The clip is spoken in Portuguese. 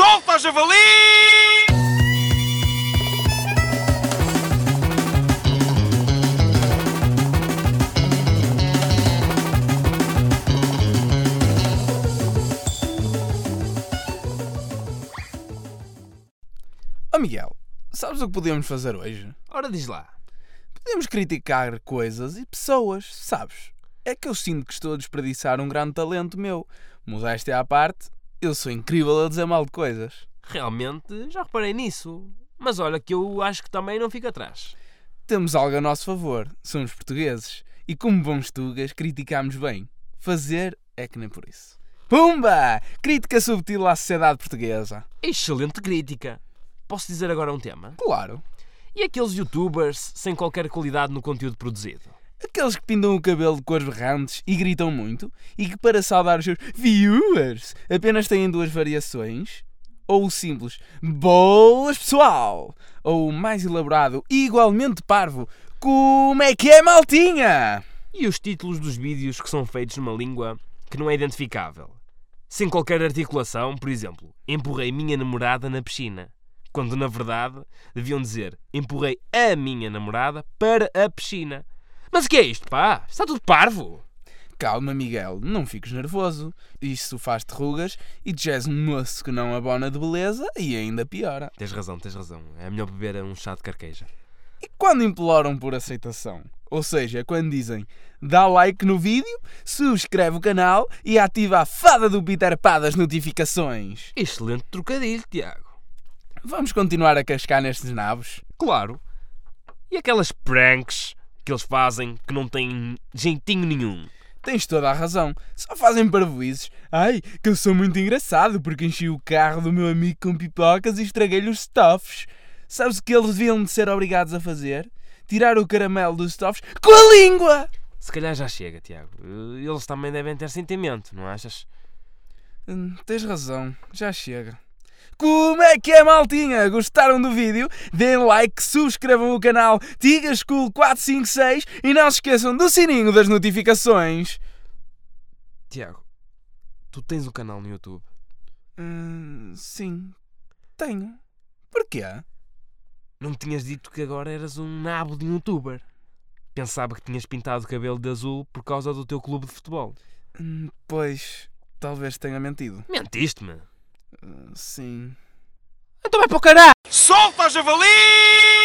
Solta, javali! Ó Miguel, sabes o que podíamos fazer hoje? Ora, diz lá. Podíamos criticar coisas e pessoas, sabes? É que eu sinto que estou a desperdiçar um grande talento meu. Modéstia à parte, eu sou incrível a dizer mal de coisas. Realmente, já reparei nisso. Mas olha que eu acho que também não fica atrás. Temos algo a nosso favor, somos portugueses. E como bons tugas, criticamos bem. Fazer é que nem por isso. Pumba! Crítica subtil à sociedade portuguesa. Excelente crítica. Posso dizer agora um tema? Claro. E aqueles youtubers sem qualquer qualidade no conteúdo produzido? Aqueles que pintam o cabelo de cores berrantes e gritam muito e que para saudar os seus viewers apenas têm duas variações? Ou o simples Boas pessoal! Ou o mais elaborado e igualmente parvo Como é que é maltinha? E os títulos dos vídeos que são feitos numa língua que não é identificável? Sem qualquer articulação, por exemplo, empurrei minha namorada na piscina. Quando na verdade deviam dizer empurrei a minha namorada para a piscina. Mas o que é isto, pá? Está tudo parvo. Calma, Miguel, não fiques nervoso. Isso faz-te rugas e és um moço que não abona de beleza e ainda piora. Tens razão, tens razão. É melhor beber um chá de carqueja. E quando imploram por aceitação? Ou seja, quando dizem dá like no vídeo, subscreve o canal e ativa a fada do Peter Pá das notificações. Excelente trocadilho, Tiago. Vamos continuar a cascar nestes nabos? Claro. E aquelas pranks que eles fazem que não têm jeitinho nenhum? Tens toda a razão. Só fazem parvoízes. Ai, que eu sou muito engraçado porque enchi o carro do meu amigo com pipocas e estraguei-lhe os stuffs. Sabes o que eles deviam de ser obrigados a fazer? Tirar o caramelo dos stuffs com a língua! Se calhar já chega, Tiago. Eles também devem ter sentimento, não achas? Hum, tens razão, já chega. Como é que é, maltinha? Gostaram do vídeo? Deem like, subscrevam o canal Tiga School 456 e não se esqueçam do sininho das notificações. Tiago, tu tens um canal no YouTube? Hum, sim, tenho. Porquê? Não me tinhas dito que agora eras um nabo de youtuber. Pensava que tinhas pintado o cabelo de azul por causa do teu clube de futebol. Hum, pois, talvez tenha mentido. Mentiste-me. Uh, sim. Então vai para o caralho! Solta, javali!